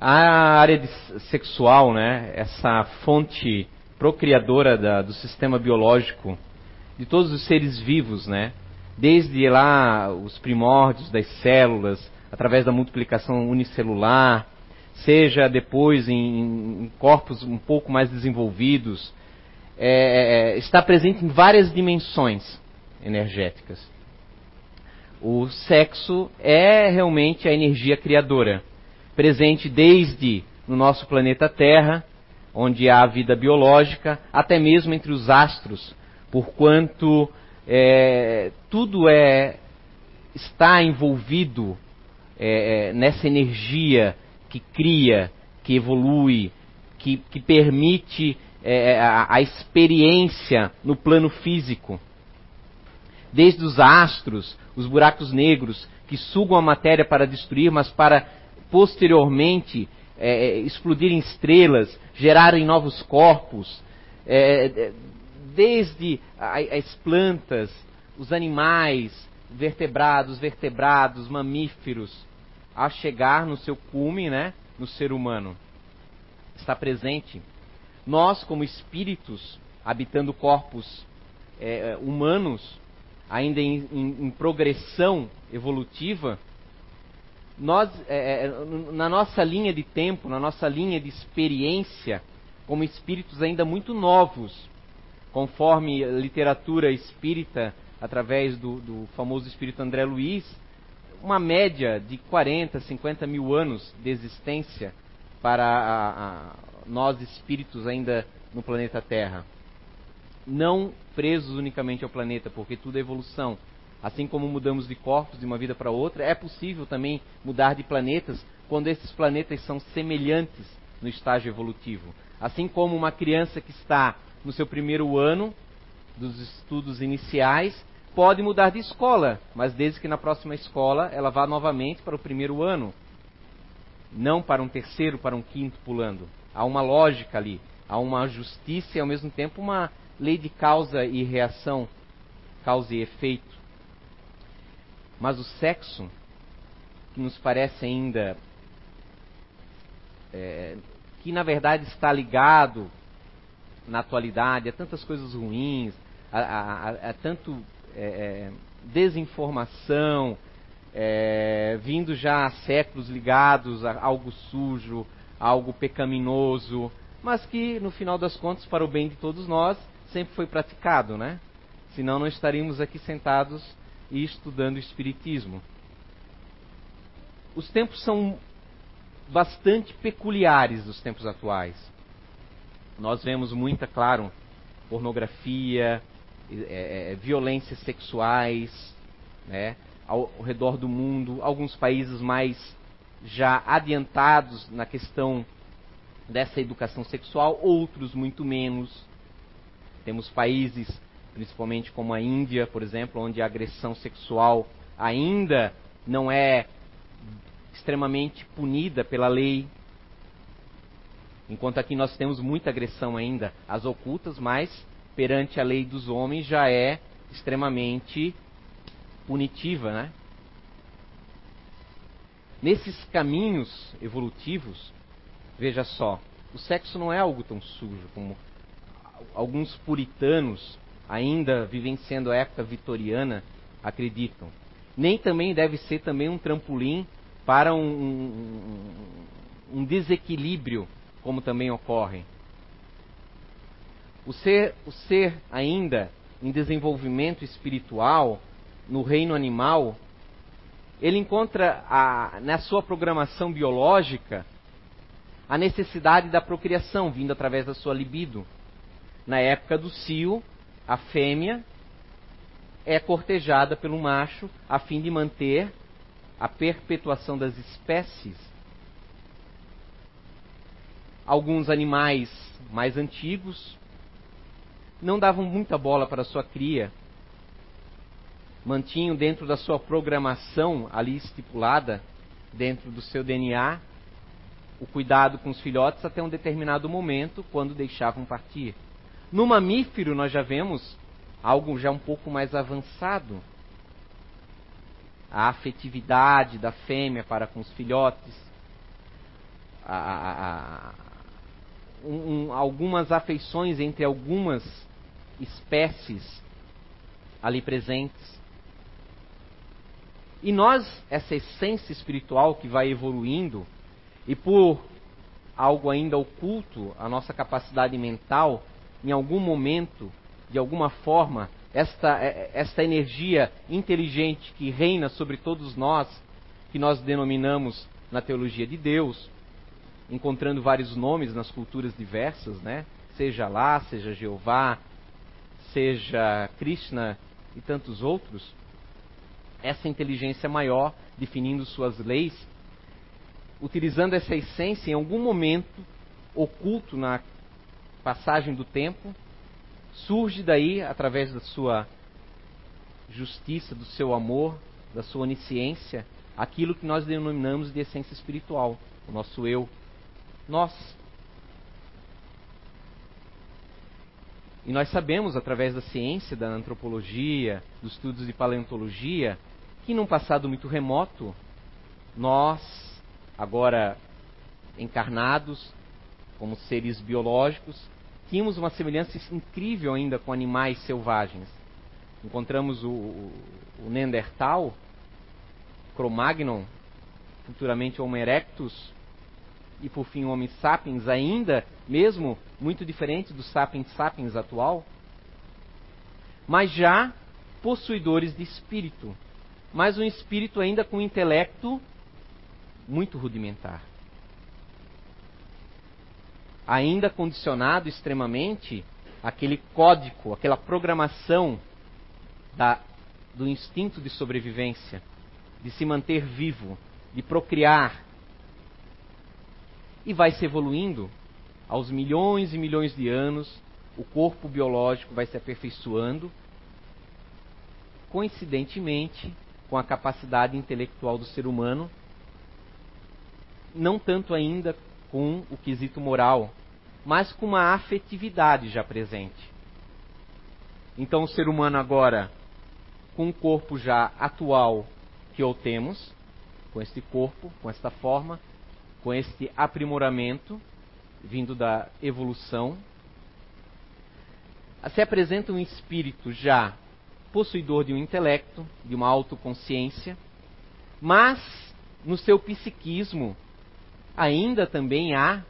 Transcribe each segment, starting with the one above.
A área sexual, né, essa fonte procriadora da, do sistema biológico de todos os seres vivos, né, desde lá os primórdios das células, através da multiplicação unicelular, seja depois em, em corpos um pouco mais desenvolvidos, é, é, está presente em várias dimensões energéticas. O sexo é realmente a energia criadora, presente desde no nosso planeta Terra, onde há vida biológica, até mesmo entre os astros, porquanto é, tudo é está envolvido é, é nessa energia que cria, que evolui, que, que permite é, a, a experiência no plano físico. Desde os astros, os buracos negros, que sugam a matéria para destruir, mas para posteriormente é, é explodirem estrelas, gerarem novos corpos, é, é, desde as plantas, os animais, vertebrados, vertebrados, mamíferos, a chegar no seu cume, né, no ser humano. Está presente. Nós, como espíritos, habitando corpos é, humanos, ainda em, em, em progressão evolutiva, nós, é, é, na nossa linha de tempo, na nossa linha de experiência, como espíritos ainda muito novos, conforme a literatura espírita, através do, do famoso espírito André Luiz, uma média de 40, 50 mil anos de existência para a, a, nós espíritos ainda no planeta Terra. Não presos unicamente ao planeta, porque tudo é evolução. Assim como mudamos de corpos de uma vida para outra, é possível também mudar de planetas quando esses planetas são semelhantes no estágio evolutivo. Assim como uma criança que está no seu primeiro ano dos estudos iniciais pode mudar de escola, mas desde que na próxima escola ela vá novamente para o primeiro ano, não para um terceiro, para um quinto pulando. Há uma lógica ali, há uma justiça e ao mesmo tempo uma lei de causa e reação, causa e efeito. Mas o sexo, que nos parece ainda é, que na verdade está ligado na atualidade a tantas coisas ruins, a, a, a, a tanto é, é, desinformação, é, vindo já há séculos ligados a algo sujo, a algo pecaminoso, mas que no final das contas, para o bem de todos nós, sempre foi praticado, né? Senão não estaríamos aqui sentados e estudando Espiritismo. Os tempos são bastante peculiares dos tempos atuais. Nós vemos muita, claro, pornografia, é, é, violências sexuais, né, ao, ao redor do mundo, alguns países mais já adiantados na questão dessa educação sexual, outros muito menos. Temos países, principalmente como a Índia, por exemplo, onde a agressão sexual ainda não é extremamente punida pela lei. Enquanto aqui nós temos muita agressão ainda às ocultas, mas perante a lei dos homens já é extremamente punitiva, né? Nesses caminhos evolutivos, veja só, o sexo não é algo tão sujo como alguns puritanos, ainda vivenciando a época vitoriana, acreditam. Nem também deve ser também um trampolim para um, um, um desequilíbrio, como também ocorre. O ser, o ser ainda em desenvolvimento espiritual, no reino animal, ele encontra a, na sua programação biológica a necessidade da procriação, vindo através da sua libido. Na época do cio, a fêmea é cortejada pelo macho a fim de manter a perpetuação das espécies. Alguns animais mais antigos não davam muita bola para sua cria, mantinham dentro da sua programação ali estipulada, dentro do seu DNA, o cuidado com os filhotes até um determinado momento, quando deixavam partir. No mamífero, nós já vemos algo já um pouco mais avançado. A afetividade da fêmea para com os filhotes, a, a, a um, um, algumas afeições entre algumas espécies ali presentes. E nós, essa essência espiritual que vai evoluindo, e por algo ainda oculto, a nossa capacidade mental, em algum momento, de alguma forma, esta, é, esta energia inteligente que reina sobre todos nós, que nós denominamos na teologia de Deus, encontrando vários nomes nas culturas diversas, né? Seja lá, seja Jeová, seja Krishna e tantos outros. Essa inteligência maior, definindo suas leis, utilizando essa essência em algum momento oculto na passagem do tempo, surge daí, através da sua justiça, do seu amor, da sua onisciência, aquilo que nós denominamos de essência espiritual, o nosso eu, nós. E nós sabemos, através da ciência, da antropologia, dos estudos de paleontologia, que num passado muito remoto, nós, agora encarnados, como seres biológicos, tínhamos uma semelhança incrível ainda com animais selvagens. Encontramos o, o, o Neandertal, Cro-Magnon, futuramente Homo erectus, e por fim o Homo sapiens, ainda mesmo muito diferente do sapiens sapiens atual, mas já possuidores de espírito, mas um espírito ainda com intelecto muito rudimentar ainda condicionado extremamente aquele código, aquela programação da, do instinto de sobrevivência, de se manter vivo, de procriar. E vai se evoluindo aos milhões e milhões de anos, o corpo biológico vai se aperfeiçoando, coincidentemente com a capacidade intelectual do ser humano, não tanto ainda com o quesito moral, mas com uma afetividade já presente. Então, o ser humano agora, com o corpo já atual que o temos, com este corpo, com esta forma, com este aprimoramento vindo da evolução, se apresenta um espírito já possuidor de um intelecto, de uma autoconsciência, mas no seu psiquismo ainda também há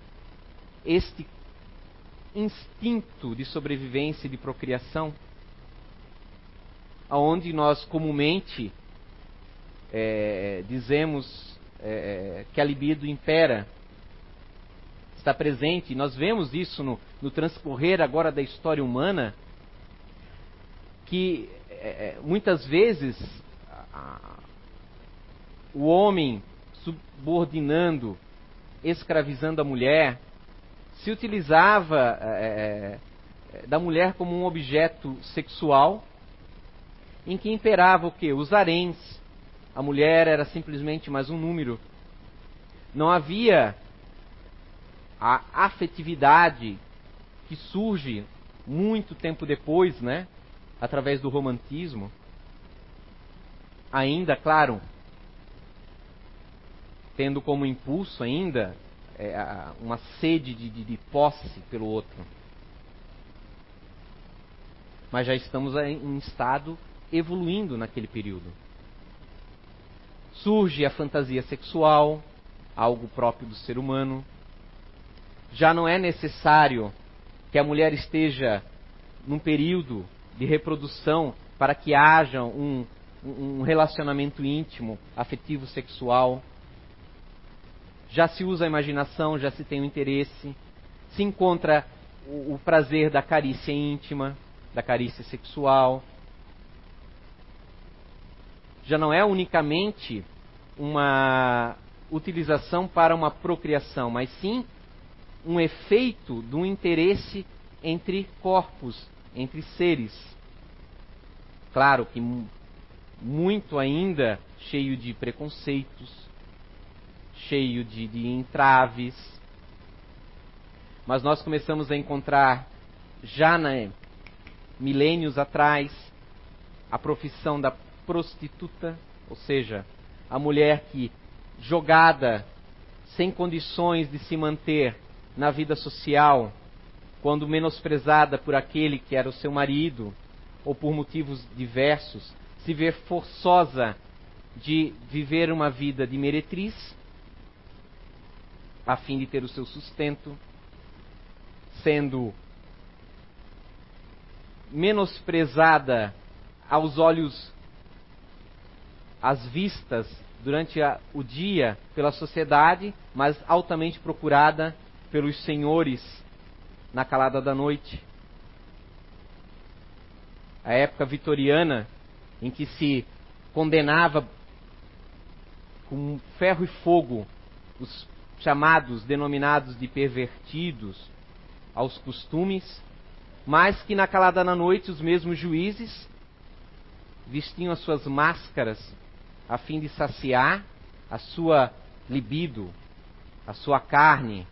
este instinto de sobrevivência e de procriação, aonde nós comumente é, dizemos é, que a libido impera, está presente. Nós vemos isso no, no transcorrer agora da história humana, que é, muitas vezes a, o homem subordinando, escravizando a mulher, se utilizava é, da mulher como um objeto sexual, em que imperava o que? Os haréns. A mulher era simplesmente mais um número. Não havia a afetividade que surge muito tempo depois, né? Através do romantismo. Ainda, claro, tendo como impulso ainda é, uma sede de, de, de posse pelo outro. Mas já estamos em estado evoluindo naquele período. Surge a fantasia sexual, algo próprio do ser humano. Já não é necessário que a mulher esteja num período de reprodução para que haja um, um relacionamento íntimo, afetivo, sexual já se usa a imaginação, já se tem o interesse, se encontra o, o prazer da carícia íntima, da carícia sexual. Já não é unicamente uma utilização para uma procriação, mas sim um efeito do interesse entre corpos, entre seres. Claro que muito ainda cheio de preconceitos, cheio de, de entraves. Mas nós começamos a encontrar, já né, milênios atrás, a profissão da prostituta, ou seja, a mulher que, jogada sem condições de se manter na vida social, quando menosprezada por aquele que era o seu marido, ou por motivos diversos, se ver forçosa de viver uma vida de meretriz, a fim de ter o seu sustento, sendo menosprezada aos olhos, às vistas durante a, o dia pela sociedade, mas altamente procurada pelos senhores na calada da noite. A época vitoriana, em que se condenava com ferro e fogo os chamados, denominados de pervertidos aos costumes, mas que na calada da noite os mesmos juízes vestiam as suas máscaras a fim de saciar a sua libido, a sua carne.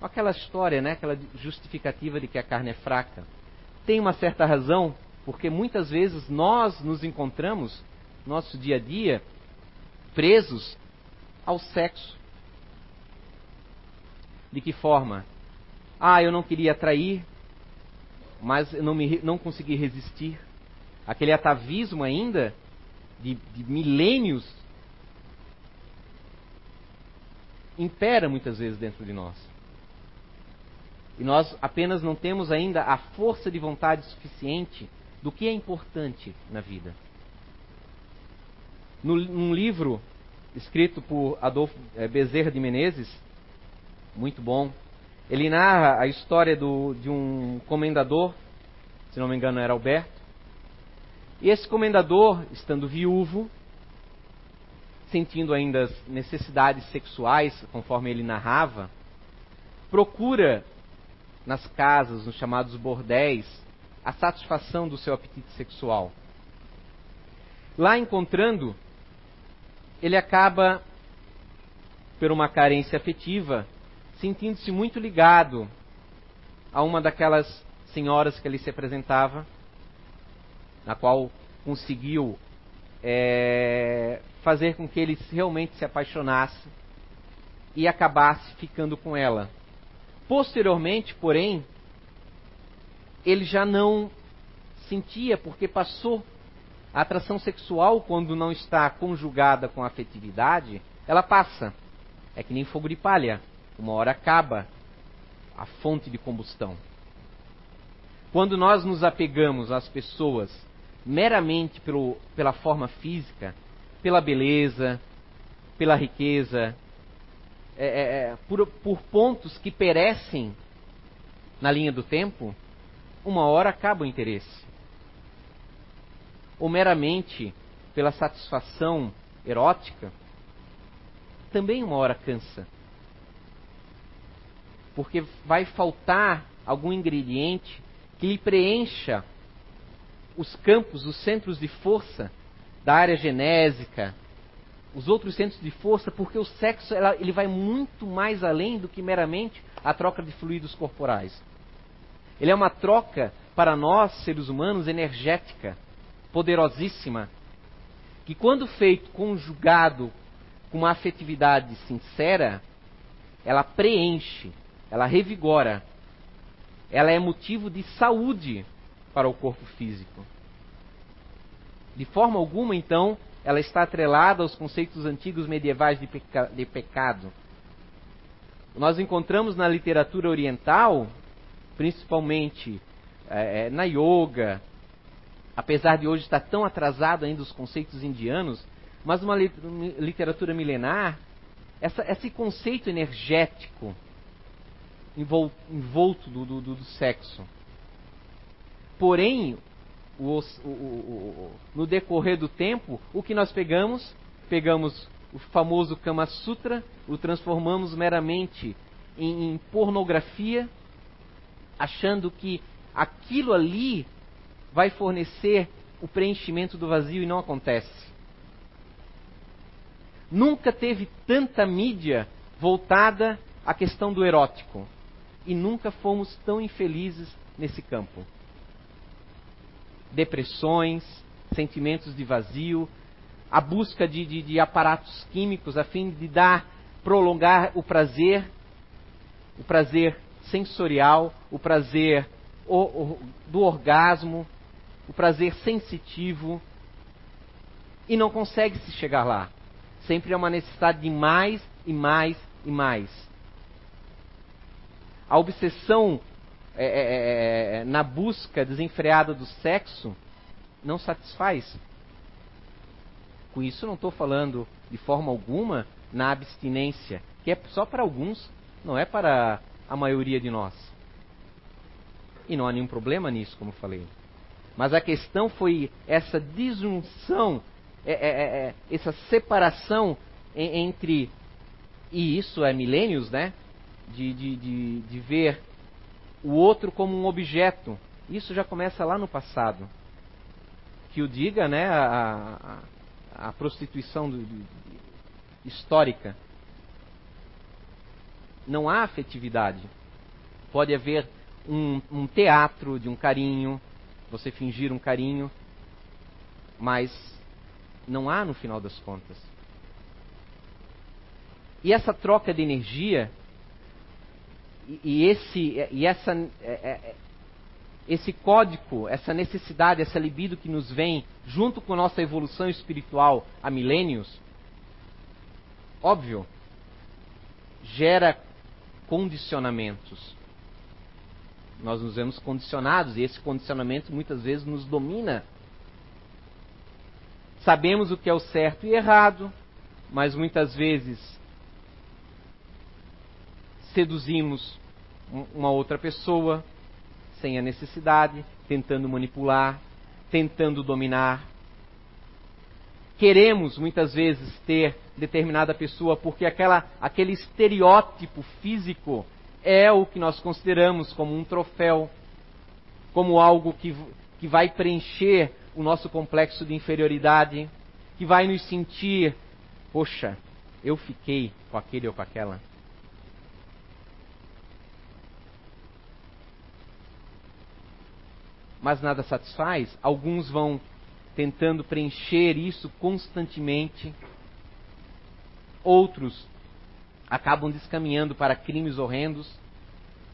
Aquela história, né? aquela justificativa de que a carne é fraca. Tem uma certa razão, porque muitas vezes nós nos encontramos, nosso dia a dia, presos ao sexo. De que forma? Ah, eu não queria trair, mas eu não, me, não consegui resistir. Aquele atavismo ainda de, de milênios impera muitas vezes dentro de nós. E nós apenas não temos ainda a força de vontade suficiente do que é importante na vida. No, num livro escrito por Adolfo eh, Bezerra de Menezes, muito bom, ele narra a história do, de um comendador, se não me engano era Alberto, e esse comendador, estando viúvo, sentindo ainda as necessidades sexuais, conforme ele narrava, procura nas casas, nos chamados bordéis, a satisfação do seu apetite sexual. Lá encontrando, ele acaba, por uma carência afetiva, sentindo-se muito ligado a uma daquelas senhoras que ali se apresentava na qual conseguiu é, fazer com que ele realmente se apaixonasse e acabasse ficando com ela. Posteriormente, porém, ele já não sentia, porque passou a atração sexual, quando não está conjugada com a afetividade, ela passa. É que nem fogo de palha. Uma hora acaba a fonte de combustão. Quando nós nos apegamos às pessoas meramente pelo, pela forma física, pela beleza, pela riqueza, é, é, é, por, por pontos que perecem na linha do tempo, uma hora acaba o interesse. Ou meramente pela satisfação erótica, também uma hora cansa. Porque vai faltar algum ingrediente que lhe preencha os campos, os centros de força da área genésica, os outros centros de força, porque o sexo ela, ele vai muito mais além do que meramente a troca de fluidos corporais. Ele é uma troca para nós, seres humanos, energética, poderosíssima, que quando feito conjugado com uma afetividade sincera, ela preenche, ela revigora, ela é motivo de saúde para o corpo físico. De forma alguma, então, ela está atrelada aos conceitos antigos medievais de, peca de pecado. Nós encontramos na literatura oriental, principalmente é, na yoga, apesar de hoje estar tão atrasado ainda os conceitos indianos, mas uma literatura milenar, essa, esse conceito energético envolto do, do, do sexo Porém, o, o, o, no decorrer do tempo, o que nós pegamos? Pegamos o famoso Kama Sutra, o transformamos meramente em, em pornografia, achando que aquilo ali vai fornecer o preenchimento do vazio e não acontece. Nunca teve tanta mídia voltada à questão do erótico. E nunca fomos tão infelizes nesse campo depressões, sentimentos de vazio, a busca de, de, de aparatos químicos a fim de dar prolongar o prazer, o prazer sensorial, o prazer do orgasmo, o prazer sensitivo, e não consegue se chegar lá. Sempre é uma necessidade de mais e mais e mais. A obsessão é, é, é, é na busca desenfreada do sexo não satisfaz. Com isso, não estou falando de forma alguma na abstinência, que é só para alguns, não é para a maioria de nós. E não há nenhum problema nisso, como falei. Mas a questão foi essa disjunção, é, é, é, é essa separação entre, e isso é milênios, né? De, de, de, de ver o outro como um objeto. Isso já começa lá no passado. Que o diga, né? A, a, a prostituição do, histórica. Não há afetividade. Pode haver um, um teatro de um carinho, você fingir um carinho, mas não há no final das contas. E essa troca de energia e, esse e essa é, é, é, esse código, essa necessidade, essa libido que nos vem junto com nossa evolução espiritual há milênios, óbvio, gera condicionamentos. Nós nos vemos condicionados e esse condicionamento muitas vezes nos domina. Sabemos o que é o certo e errado, mas muitas vezes seduzimos uma outra pessoa sem a necessidade, tentando manipular, tentando dominar. Queremos muitas vezes ter determinada pessoa porque aquela, aquele estereótipo físico é o que nós consideramos como um troféu, como algo que, que vai preencher o nosso complexo de inferioridade, que vai nos sentir, poxa, eu fiquei com aquele ou com aquela. Mas nada satisfaz, alguns vão tentando preencher isso constantemente, outros acabam descaminhando para crimes horrendos,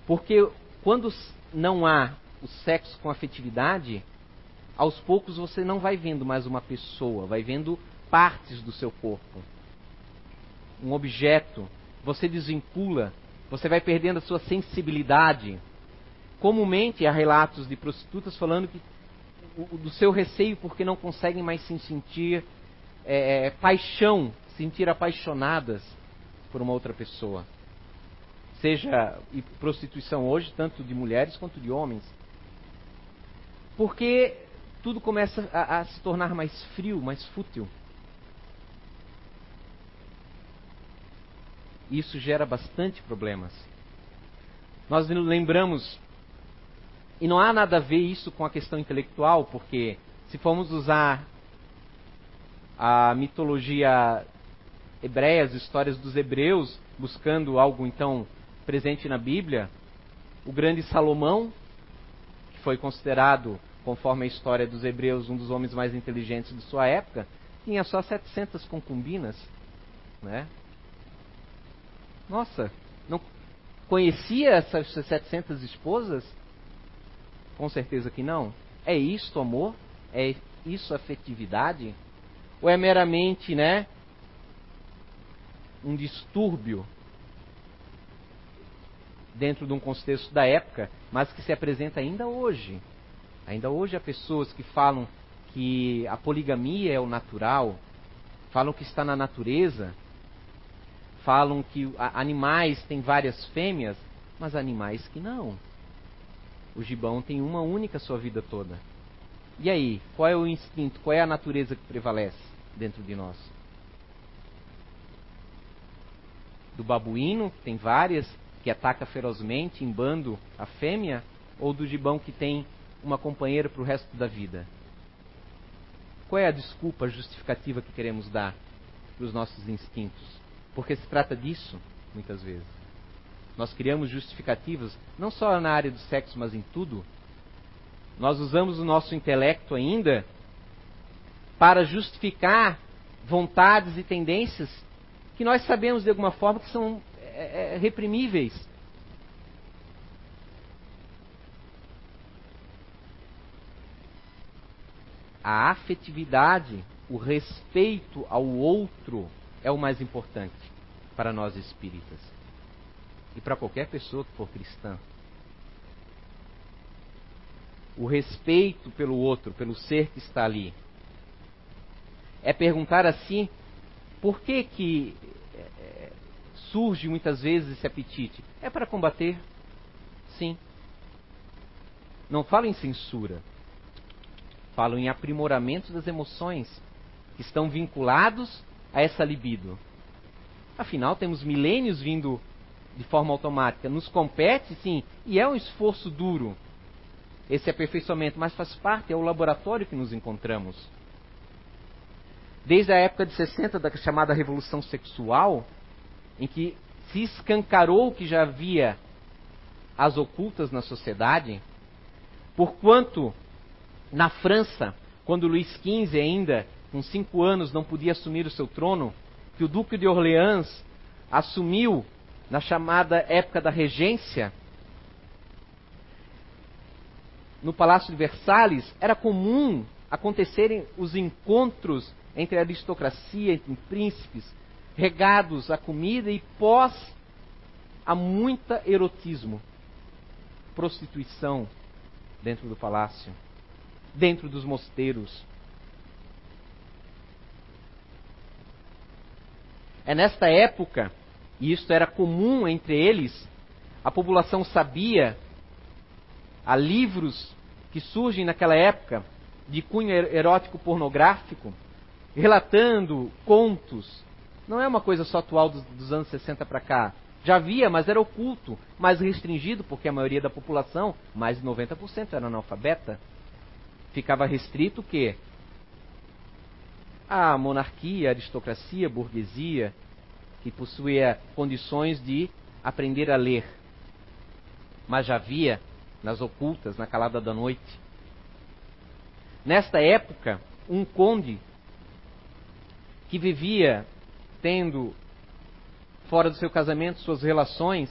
porque quando não há o sexo com afetividade, aos poucos você não vai vendo mais uma pessoa, vai vendo partes do seu corpo. Um objeto, você desvincula, você vai perdendo a sua sensibilidade. Comumente há relatos de prostitutas falando que do seu receio porque não conseguem mais se sentir é, paixão, sentir apaixonadas por uma outra pessoa. Seja e prostituição hoje, tanto de mulheres quanto de homens. Porque tudo começa a, a se tornar mais frio, mais fútil. Isso gera bastante problemas. Nós lembramos, e não há nada a ver isso com a questão intelectual, porque se formos usar a mitologia hebreia, as histórias dos hebreus, buscando algo então presente na Bíblia, o grande Salomão, que foi considerado, conforme a história dos hebreus, um dos homens mais inteligentes de sua época, tinha só 700 concubinas, né? Nossa, não conhecia essas 700 esposas? Com certeza que não. É isto amor? É isso afetividade? Ou é meramente, né, um distúrbio dentro de um contexto da época, mas que se apresenta ainda hoje. Ainda hoje há pessoas que falam que a poligamia é o natural, falam que está na natureza, falam que animais têm várias fêmeas, mas animais que não. O gibão tem uma única sua vida toda. E aí, qual é o instinto, qual é a natureza que prevalece dentro de nós? do babuíno, que tem várias, que ataca ferozmente em bando a fêmea, ou do gibão que tem uma companheira para o resto da vida? Qual é a desculpa, a justificativa que queremos dar para os nossos instintos? Porque se trata disso, muitas vezes. Nós criamos justificativas, não só na área do sexo, mas em tudo. Nós usamos o nosso intelecto ainda para justificar vontades e tendências que nós sabemos de alguma forma que são é, é, reprimíveis. A afetividade, o respeito ao outro é o mais importante para nós espíritas e para qualquer pessoa que for cristã. O respeito pelo outro, pelo ser que está ali. É perguntar assim, por que que é, surge muitas vezes esse apetite? É para combater? Sim. Não falo em censura. Falo em aprimoramento das emoções que estão vinculados a essa libido. Afinal, temos milênios vindo de forma automática. Nos compete, sim, e é um esforço duro esse aperfeiçoamento, mas faz parte, é o laboratório que nos encontramos. Desde a época de 60 da chamada Revolução Sexual, em que se escancarou que já havia as ocultas na sociedade, porquanto na França, quando Luís XV ainda, com cinco anos, não podia assumir o seu trono, que o Duque de Orleans assumiu na chamada época da regência, no Palácio de Versalhes, era comum acontecerem os encontros entre a aristocracia, entre príncipes, regados a comida e pós a muita erotismo, prostituição dentro do palácio, dentro dos mosteiros. É nesta época e isto era comum entre eles, a população sabia, há livros que surgem naquela época de cunho er-, erótico pornográfico, relatando contos. Não é uma coisa só atual dos, dos anos 60 para cá. Já havia, mas era oculto, mais restringido, porque a maioria da população, mais de 90%, era analfabeta. Ficava restrito o quê? A monarquia, a aristocracia, a burguesia, que possuía condições de aprender a ler. Mas já havia nas ocultas, na calada da noite. Nesta época, um conde que vivia tendo fora do seu casamento suas relações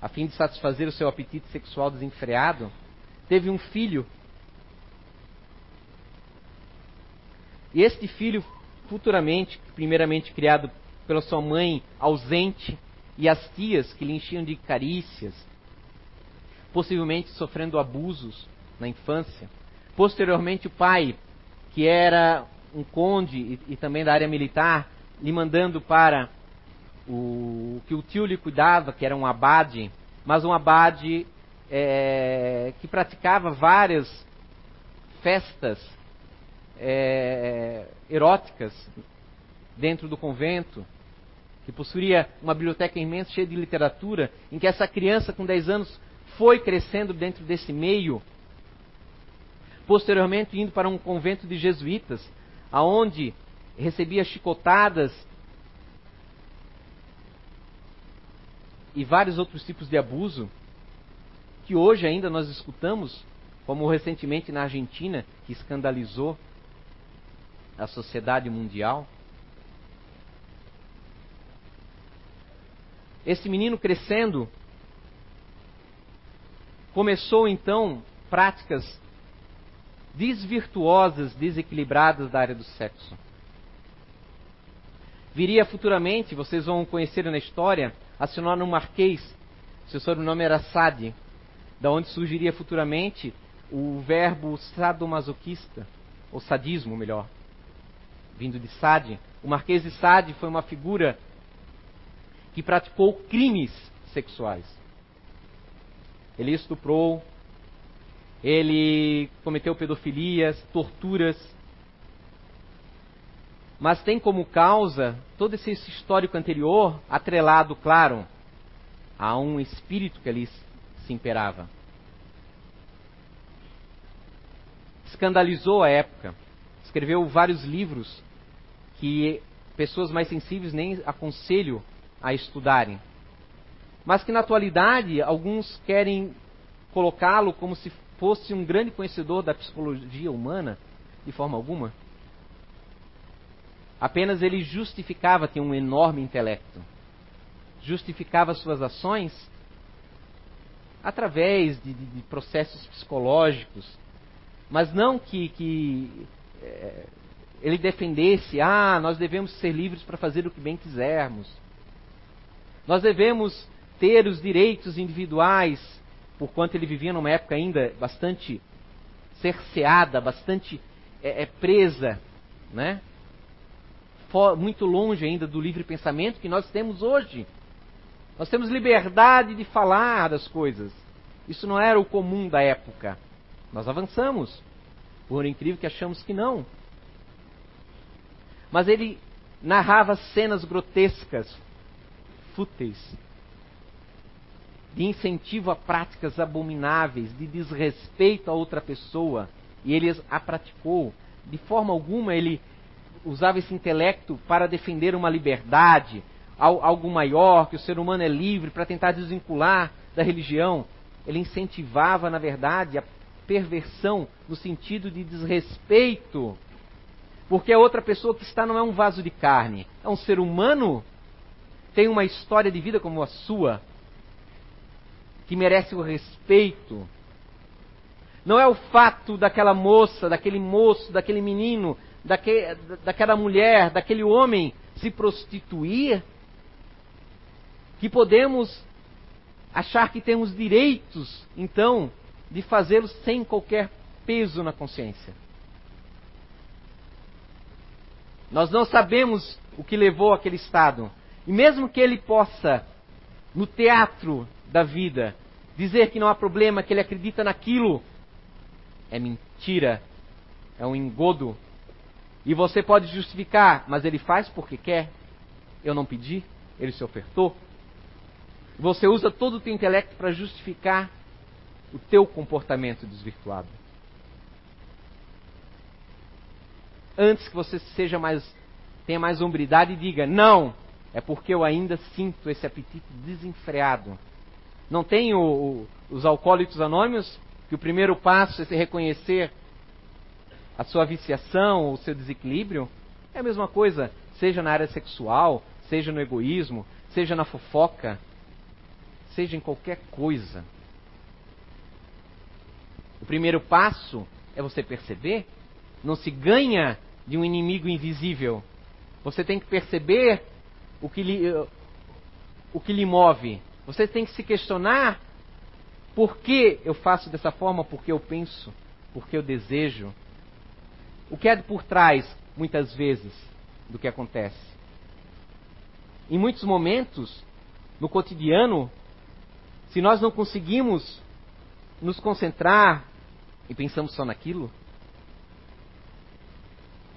a fim de satisfazer o seu apetite sexual desenfreado, teve um filho. E este filho futuramente, primeiramente criado pela sua mãe ausente e as tias que lhe enchiam de carícias, possivelmente sofrendo abusos na infância. Posteriormente, o pai, que era um conde e, e também da área militar, lhe mandando para o que o tio lhe cuidava, que era um abade, mas um abade é, que praticava várias festas é, eróticas dentro do convento, que possuía uma biblioteca imensa cheia de literatura, em que essa criança com 10 anos foi crescendo dentro desse meio, posteriormente indo para um convento de jesuítas, aonde recebia chicotadas e vários outros tipos de abuso, que hoje ainda nós escutamos, como recentemente na Argentina, que escandalizou a sociedade mundial. Esse menino crescendo começou então práticas desvirtuosas, desequilibradas da área do sexo. Viria futuramente, vocês vão conhecer na história, a senhora Marquês, seu sobrenome era Sade, da onde surgiria futuramente o verbo sadomasoquista, ou sadismo melhor vindo de Sade. O Marquês de Sade foi uma figura que praticou crimes sexuais. Ele estuprou, ele cometeu pedofilias, torturas, mas tem como causa todo esse histórico anterior, atrelado, claro, a um espírito que ali se imperava. Escandalizou a época, escreveu vários livros que pessoas mais sensíveis nem aconselho a estudarem. Mas que na atualidade alguns querem colocá-lo como se fosse um grande conhecedor da psicologia humana, de forma alguma. Apenas ele justificava, tinha um enorme intelecto. Justificava suas ações através de, de, de processos psicológicos, mas não que, que é, ele defendesse, ah, nós devemos ser livres para fazer o que bem quisermos. Nós devemos ter os direitos individuais, porquanto ele vivia numa época ainda bastante cerceada, bastante é, é, presa, né? For, muito longe ainda do livre pensamento que nós temos hoje. Nós temos liberdade de falar das coisas. Isso não era o comum da época. Nós avançamos, por incrível que achamos que não. Mas ele narrava cenas grotescas, fúteis, de incentivo a práticas abomináveis, de desrespeito a outra pessoa, e ele a praticou. De forma alguma ele usava esse intelecto para defender uma liberdade, algo maior, que o ser humano é livre, para tentar desvincular da religião. Ele incentivava, na verdade, a perversão no sentido de desrespeito. Porque a outra pessoa que está não é um vaso de carne, é um ser humano, tem uma história de vida como a sua, que merece o respeito. Não é o fato daquela moça, daquele moço, daquele menino, daque, daquela mulher, daquele homem se prostituir que podemos achar que temos direitos, então, de fazê-lo sem qualquer peso na consciência. Nós não sabemos o que levou aquele estado. E mesmo que ele possa, no teatro da vida, dizer que não há problema, que ele acredita naquilo, é mentira, é um engodo. E você pode justificar, mas ele faz porque quer. Eu não pedi, ele se ofertou. Você usa todo o teu intelecto para justificar o teu comportamento desvirtuado. Antes que você seja mais tenha mais hombridade e diga: "Não, é porque eu ainda sinto esse apetite desenfreado". Não tem o, o, os alcoólicos anônimos que o primeiro passo é se reconhecer a sua viciação, o seu desequilíbrio? É a mesma coisa, seja na área sexual, seja no egoísmo, seja na fofoca, seja em qualquer coisa. O primeiro passo é você perceber. Não se ganha de um inimigo invisível. Você tem que perceber o que lhe, o que lhe move. Você tem que se questionar por que eu faço dessa forma, porque eu penso, porque eu desejo. O que é por trás, muitas vezes, do que acontece. Em muitos momentos, no cotidiano, se nós não conseguimos nos concentrar e pensamos só naquilo,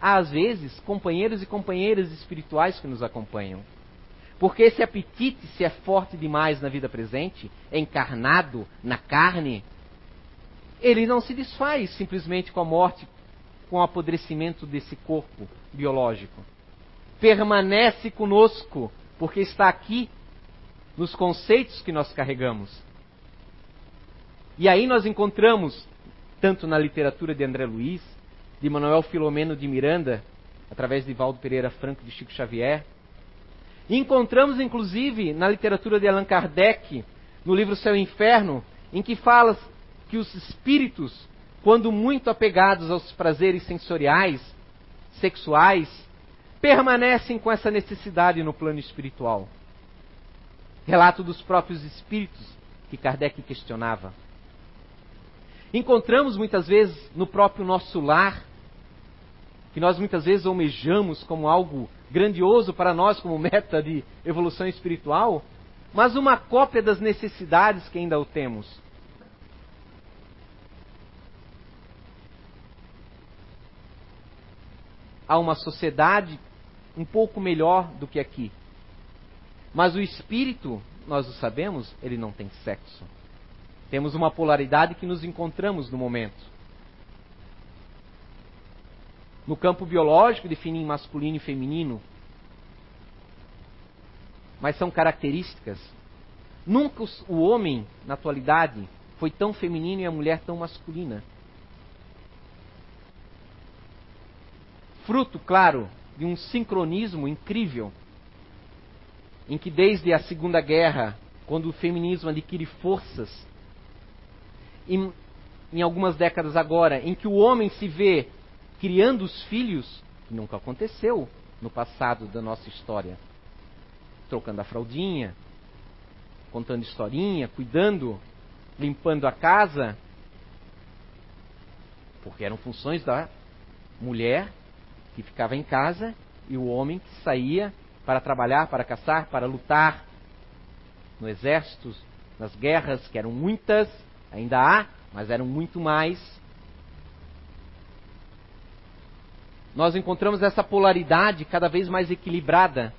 às vezes companheiros e companheiras espirituais que nos acompanham. Porque esse apetite, se é forte demais na vida presente, encarnado na carne, ele não se desfaz simplesmente com a morte, com o apodrecimento desse corpo biológico. Permanece conosco, porque está aqui nos conceitos que nós carregamos. E aí nós encontramos, tanto na literatura de André Luiz, de Manuel Filomeno de Miranda, através de Valdo Pereira Franco de Chico Xavier, encontramos inclusive na literatura de Allan Kardec, no livro Céu e Inferno, em que fala que os espíritos, quando muito apegados aos prazeres sensoriais, sexuais, permanecem com essa necessidade no plano espiritual. Relato dos próprios espíritos que Kardec questionava. Encontramos muitas vezes no próprio nosso lar, que nós muitas vezes almejamos como algo grandioso para nós, como meta de evolução espiritual, mas uma cópia das necessidades que ainda o temos. Há uma sociedade um pouco melhor do que aqui. Mas o espírito, nós o sabemos, ele não tem sexo. Temos uma polaridade que nos encontramos no momento. No campo biológico, definem masculino e feminino. Mas são características. Nunca o homem, na atualidade, foi tão feminino e a mulher tão masculina. Fruto, claro, de um sincronismo incrível, em que desde a Segunda Guerra, quando o feminismo adquire forças, em, em algumas décadas agora, em que o homem se vê criando os filhos, que nunca aconteceu no passado da nossa história, trocando a fraldinha, contando historinha, cuidando, limpando a casa, porque eram funções da mulher que ficava em casa e o homem que saía para trabalhar, para caçar, para lutar no exército, nas guerras, que eram muitas, ainda há, mas eram muito mais. Nós encontramos essa polaridade cada vez mais equilibrada,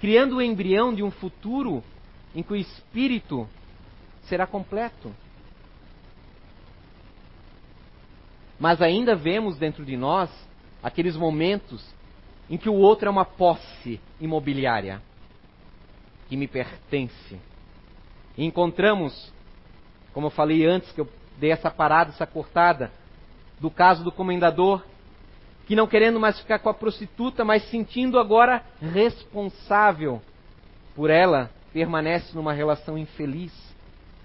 criando o embrião de um futuro em que o espírito será completo. Mas ainda vemos dentro de nós aqueles momentos em que o outro é uma posse imobiliária que me pertence. E encontramos, como eu falei antes, que eu dei essa parada, essa cortada, do caso do comendador, que não querendo mais ficar com a prostituta, mas sentindo agora responsável por ela, permanece numa relação infeliz.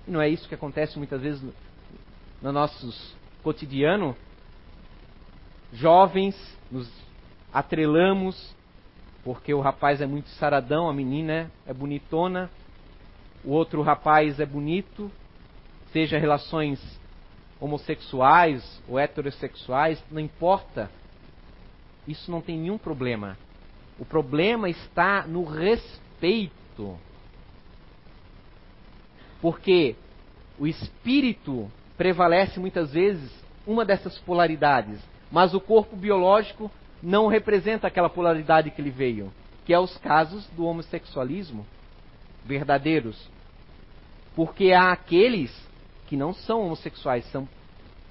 E não é isso que acontece muitas vezes no, no nosso cotidiano? Jovens, nos atrelamos porque o rapaz é muito saradão, a menina é bonitona, o outro rapaz é bonito, seja relações homossexuais ou heterossexuais, não importa. Isso não tem nenhum problema. O problema está no respeito. Porque o espírito prevalece muitas vezes uma dessas polaridades, mas o corpo biológico não representa aquela polaridade que ele veio, que é os casos do homossexualismo verdadeiros. Porque há aqueles que não são homossexuais, são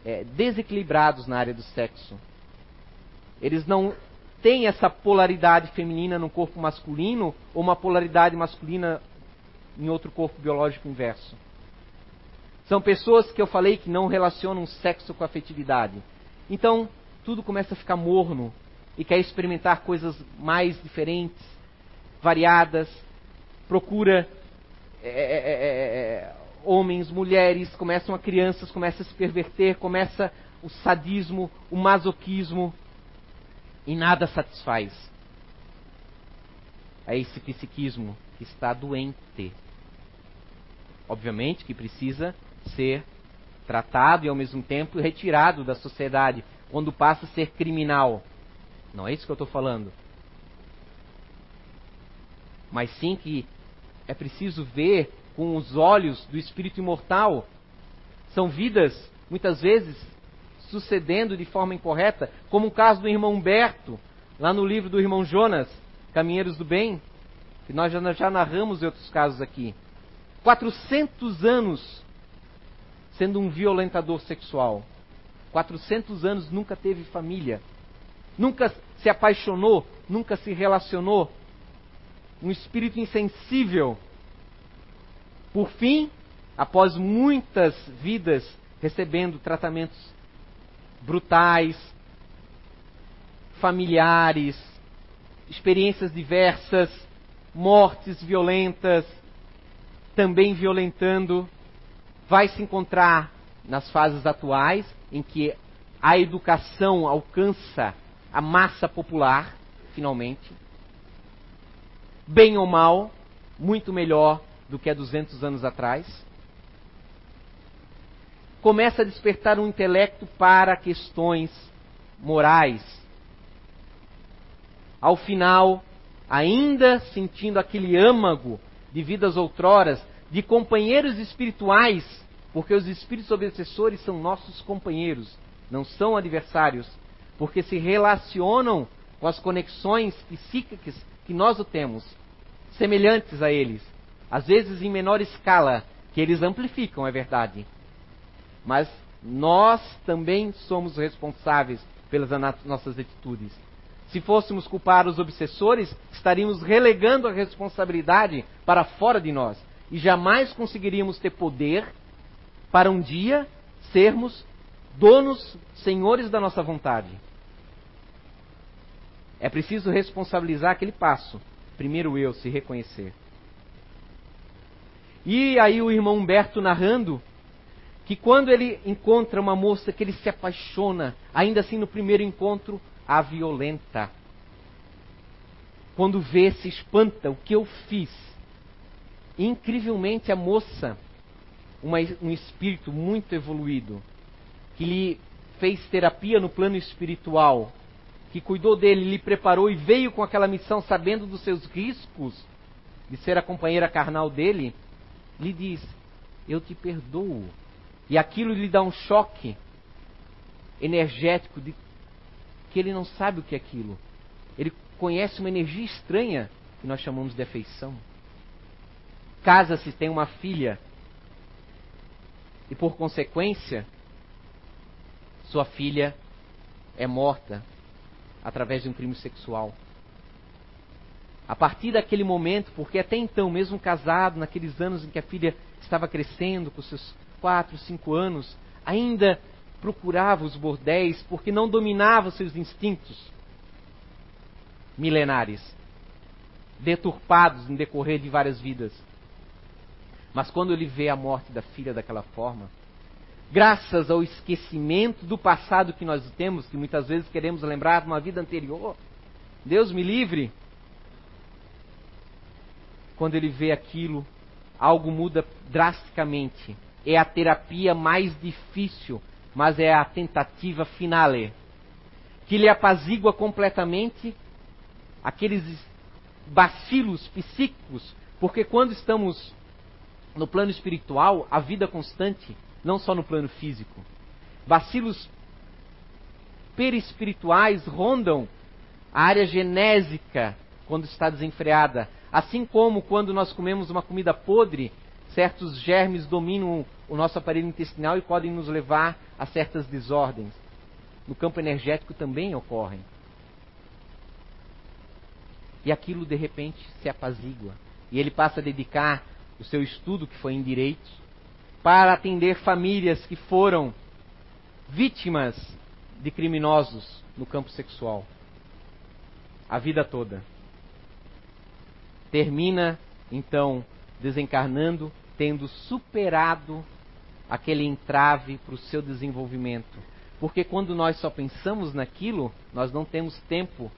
é, desequilibrados na área do sexo. Eles não têm essa polaridade feminina no corpo masculino ou uma polaridade masculina em outro corpo biológico inverso. São pessoas que eu falei que não relacionam sexo com afetividade. Então, tudo começa a ficar morno e quer experimentar coisas mais diferentes, variadas, procura é é, é, é, é, homens, mulheres, começam a crianças, começa a se perverter, começa o sadismo, o masoquismo e nada satisfaz. É esse psiquismo que está doente. Obviamente que precisa ser tratado e ao mesmo tempo retirado da sociedade quando passa a ser criminal. Não é isso que eu estou falando. Mas sim que é preciso ver com os olhos do espírito imortal. São vidas, muitas vezes, sucedendo de forma incorreta, como o caso do irmão Humberto, lá no livro do irmão Jonas, Caminheiros do Bem, que nós já, já narramos em outros casos aqui. 400 anos sendo um violentador sexual. 400 anos nunca teve família nunca se apaixonou, nunca se relacionou. Um espírito insensível. Por fim, após muitas vidas recebendo tratamentos brutais, familiares, experiências diversas, mortes violentas, também violentando, vai se encontrar nas fases atuais em que a educação alcança a massa popular, finalmente. Bem ou mal, muito melhor do que há 200 anos atrás. Começa a despertar um intelecto para questões morais. Ao final, ainda sentindo aquele âmago de vidas outroras, de companheiros espirituais, porque os espíritos obsessores são nossos companheiros, não são adversários, porque se relacionam com as conexões psíquicas que nós o temos, semelhantes a eles, às vezes em menor escala, que eles amplificam, é verdade. Mas nós também somos responsáveis pelas nossas atitudes. Se fôssemos culpar os obsessores, estaríamos relegando a responsabilidade para fora de nós e jamais conseguiríamos ter poder para um dia sermos donos, senhores da nossa vontade. É preciso responsabilizar aquele passo. Primeiro eu, se reconhecer. E aí o irmão Humberto narrando que quando ele encontra uma moça que ele se apaixona, ainda assim no primeiro encontro, a violenta. Quando vê, se espanta o que eu fiz. incrivelmente a moça, uma, um espírito muito evoluído, que lhe fez terapia no plano espiritual, que cuidou dele, lhe preparou e veio com aquela missão sabendo dos seus riscos de ser a companheira carnal dele, lhe diz: Eu te perdoo. E aquilo lhe dá um choque energético de que ele não sabe o que é aquilo. Ele conhece uma energia estranha que nós chamamos de afeição. Casa-se, tem uma filha. E por consequência, sua filha é morta através de um crime sexual. A partir daquele momento, porque até então, mesmo casado, naqueles anos em que a filha estava crescendo, com seus quatro, cinco anos, ainda procurava os bordéis porque não dominava os seus instintos milenares, deturpados em decorrer de várias vidas. Mas quando ele vê a morte da filha daquela forma, graças ao esquecimento do passado que nós temos, que muitas vezes queremos lembrar de uma vida anterior, Deus me livre, quando ele vê aquilo, algo muda drasticamente. É a terapia mais difícil, mas é a tentativa finale, que lhe apazigua completamente aqueles bacilos psíquicos, porque quando estamos no plano espiritual, a vida constante, não só no plano físico, bacilos perispirituais rondam a área genésica quando está desenfreada, Assim como quando nós comemos uma comida podre, certos germes dominam o nosso aparelho intestinal e podem nos levar a certas desordens. No campo energético também ocorrem. E aquilo de repente se apazigua. E ele passa a dedicar o seu estudo, que foi em direito, para atender famílias que foram vítimas de criminosos no campo sexual. A vida toda termina então desencarnando, tendo superado aquele entrave para o seu desenvolvimento. Porque quando nós só pensamos naquilo, nós não temos tempo,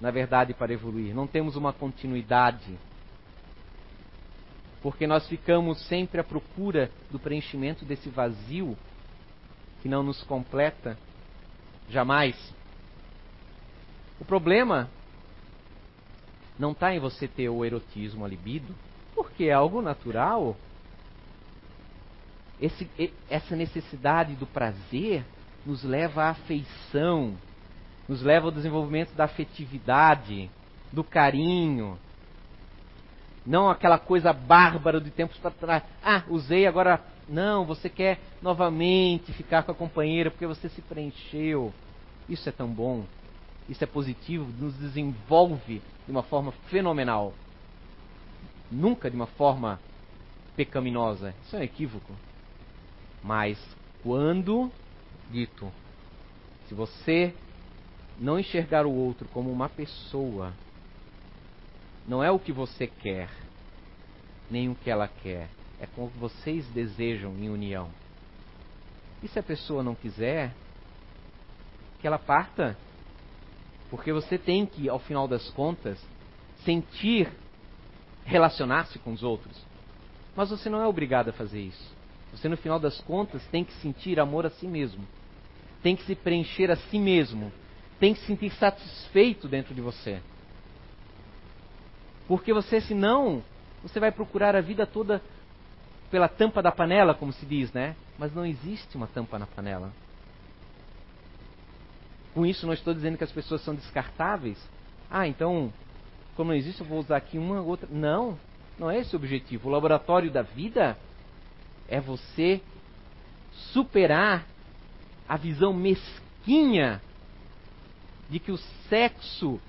na verdade, para evoluir, não temos uma continuidade. Porque nós ficamos sempre à procura do preenchimento desse vazio que não nos completa jamais. O problema não está em você ter o erotismo, a libido, porque é algo natural. Esse, essa necessidade do prazer nos leva à afeição, nos leva ao desenvolvimento da afetividade, do carinho. Não aquela coisa bárbara de tempos para trás. Ah, usei agora. Não, você quer novamente ficar com a companheira porque você se preencheu. Isso é tão bom. Isso é positivo, nos desenvolve de uma forma fenomenal. Nunca de uma forma pecaminosa. Isso é um equívoco. Mas quando dito, se você não enxergar o outro como uma pessoa, não é o que você quer, nem o que ela quer, é como vocês desejam em união. E se a pessoa não quiser, que ela parta porque você tem que, ao final das contas, sentir relacionar-se com os outros. Mas você não é obrigado a fazer isso. Você, no final das contas, tem que sentir amor a si mesmo. Tem que se preencher a si mesmo. Tem que se sentir satisfeito dentro de você. Porque você, senão, você vai procurar a vida toda pela tampa da panela, como se diz, né? Mas não existe uma tampa na panela. Com isso, não estou dizendo que as pessoas são descartáveis. Ah, então, como não existe, eu vou usar aqui uma ou outra. Não, não é esse o objetivo. O laboratório da vida é você superar a visão mesquinha de que o sexo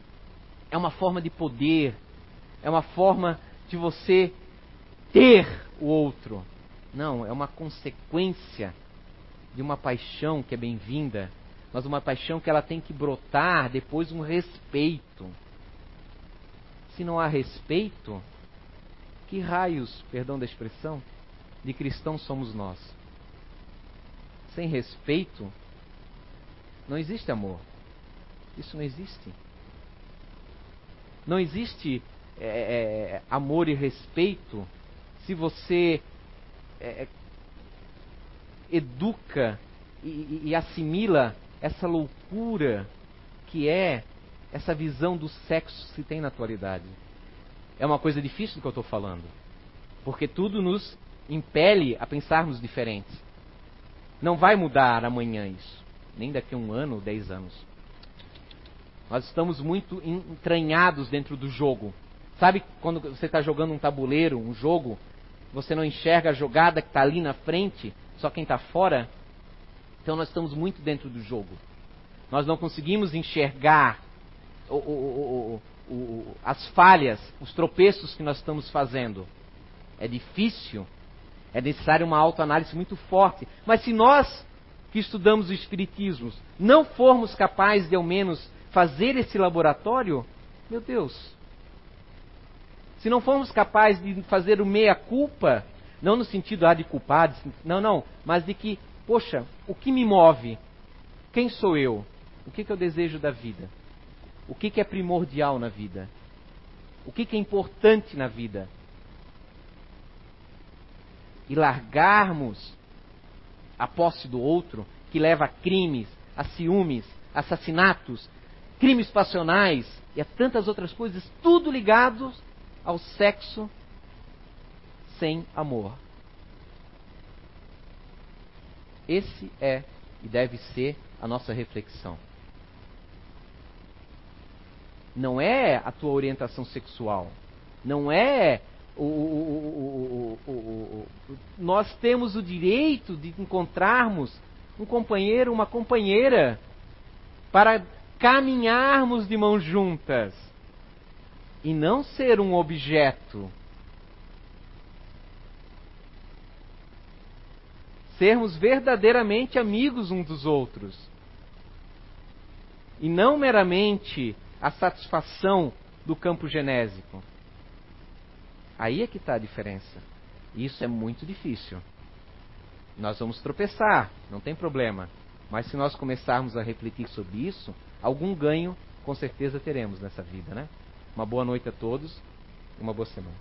é uma forma de poder, é uma forma de você ter o outro. Não, é uma consequência de uma paixão que é bem-vinda, mas uma paixão que ela tem que brotar depois um respeito. Se não há respeito, que raios, perdão da expressão, de cristãos somos nós? Sem respeito, não existe amor. Isso não existe. Não existe é, é, amor e respeito se você é, educa e, e assimila essa loucura que é essa visão do sexo que se tem na atualidade. É uma coisa difícil do que eu estou falando, porque tudo nos impele a pensarmos diferentes. Não vai mudar amanhã isso, nem daqui a um ano ou dez anos. Nós estamos muito entranhados dentro do jogo. Sabe quando você está jogando um tabuleiro, um jogo, você não enxerga a jogada que está ali na frente, só quem está fora? Então nós estamos muito dentro do jogo. Nós não conseguimos enxergar o, o, o, as falhas, os tropeços que nós estamos fazendo. É difícil, é necessário uma autoanálise muito forte. Mas se nós que estudamos o Espiritismo não formos capazes de ao menos fazer esse laboratório, meu Deus, se não formos capazes de fazer o meia-culpa, não no sentido ah, de culpar, não, não, mas de que, poxa, o que me move? Quem sou eu? O que, que eu desejo da vida? O que, que é primordial na vida? O que, que é importante na vida? E largarmos a posse do outro, que leva a crimes, a ciúmes, assassinatos, crimes passionais e a tantas outras coisas, tudo ligados ao sexo sem amor. Esse é e deve ser a nossa reflexão. Não é a tua orientação sexual. Não é o, o, o, nós temos o direito de encontrarmos um companheiro, uma companheira, para caminharmos de mãos juntas e não ser um objeto. Sermos verdadeiramente amigos uns dos outros. E não meramente a satisfação do campo genésico. Aí é que está a diferença. Isso é muito difícil. Nós vamos tropeçar, não tem problema. Mas se nós começarmos a refletir sobre isso, algum ganho com certeza teremos nessa vida, né? Uma boa noite a todos uma boa semana.